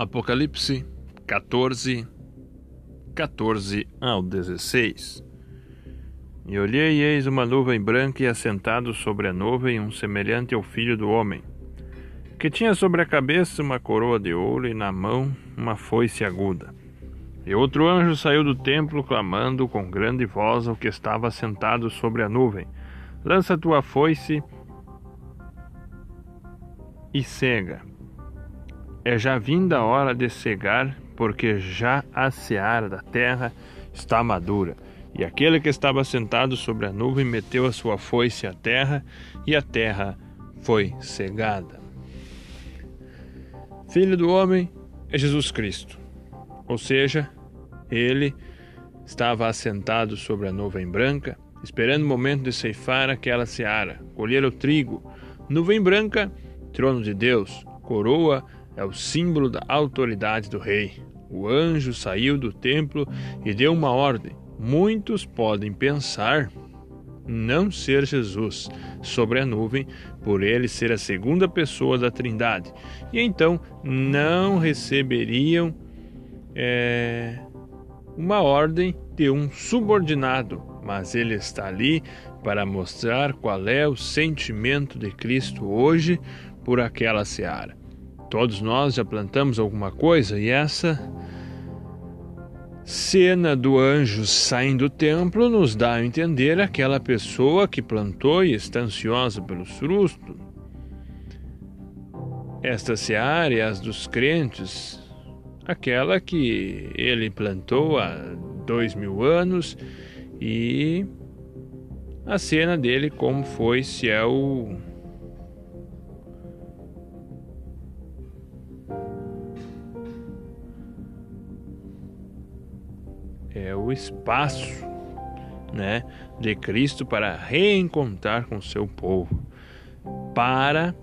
Apocalipse 14, 14 ao 16. E olhei, e eis uma nuvem branca, e assentado sobre a nuvem um semelhante ao filho do homem, que tinha sobre a cabeça uma coroa de ouro e na mão uma foice aguda. E outro anjo saiu do templo, clamando com grande voz ao que estava sentado sobre a nuvem: Lança tua foice e cega é já vinda a hora de cegar, porque já a seara da terra está madura. E aquele que estava sentado sobre a nuvem meteu a sua foice à terra, e a terra foi cegada. Filho do homem é Jesus Cristo. Ou seja, ele estava assentado sobre a nuvem branca, esperando o momento de ceifar aquela seara, colher o trigo. Nuvem branca, trono de Deus, coroa é o símbolo da autoridade do rei. O anjo saiu do templo e deu uma ordem. Muitos podem pensar não ser Jesus sobre a nuvem, por ele ser a segunda pessoa da Trindade, e então não receberiam é, uma ordem de um subordinado, mas ele está ali para mostrar qual é o sentimento de Cristo hoje por aquela seara. Todos nós já plantamos alguma coisa e essa cena do anjo saindo do templo nos dá a entender aquela pessoa que plantou e está ansiosa pelos frutos. Esta seara é as dos crentes, aquela que ele plantou há dois mil anos e a cena dele como foi se é o é o espaço né, de Cristo para reencontrar com seu povo, para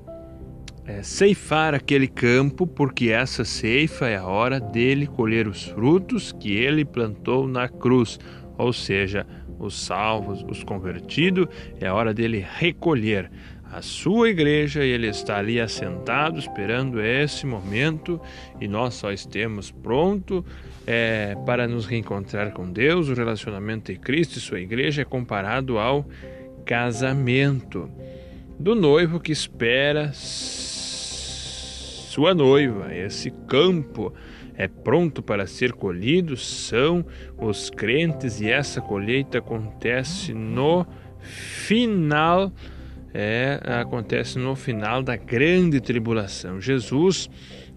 é, ceifar aquele campo, porque essa ceifa é a hora dele colher os frutos que ele plantou na cruz, ou seja, os salvos, os convertidos, é a hora dele recolher a sua igreja e ele está ali assentado esperando esse momento e nós só estemos pronto é, para nos reencontrar com Deus. O relacionamento de Cristo e sua igreja é comparado ao casamento do noivo que espera sua noiva. Esse campo é pronto para ser colhido são os crentes e essa colheita acontece no final é, acontece no final da grande tribulação. Jesus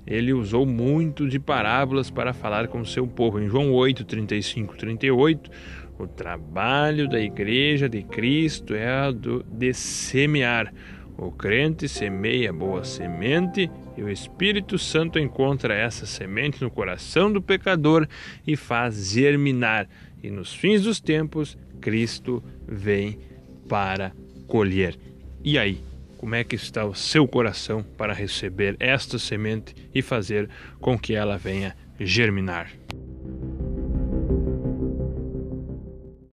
ele usou muito de parábolas para falar com o seu povo. Em João 8, 35, 38, o trabalho da igreja de Cristo é do de semear. O crente semeia boa semente e o Espírito Santo encontra essa semente no coração do pecador e faz germinar. E nos fins dos tempos, Cristo vem para colher. E aí, como é que está o seu coração para receber esta semente e fazer com que ela venha germinar?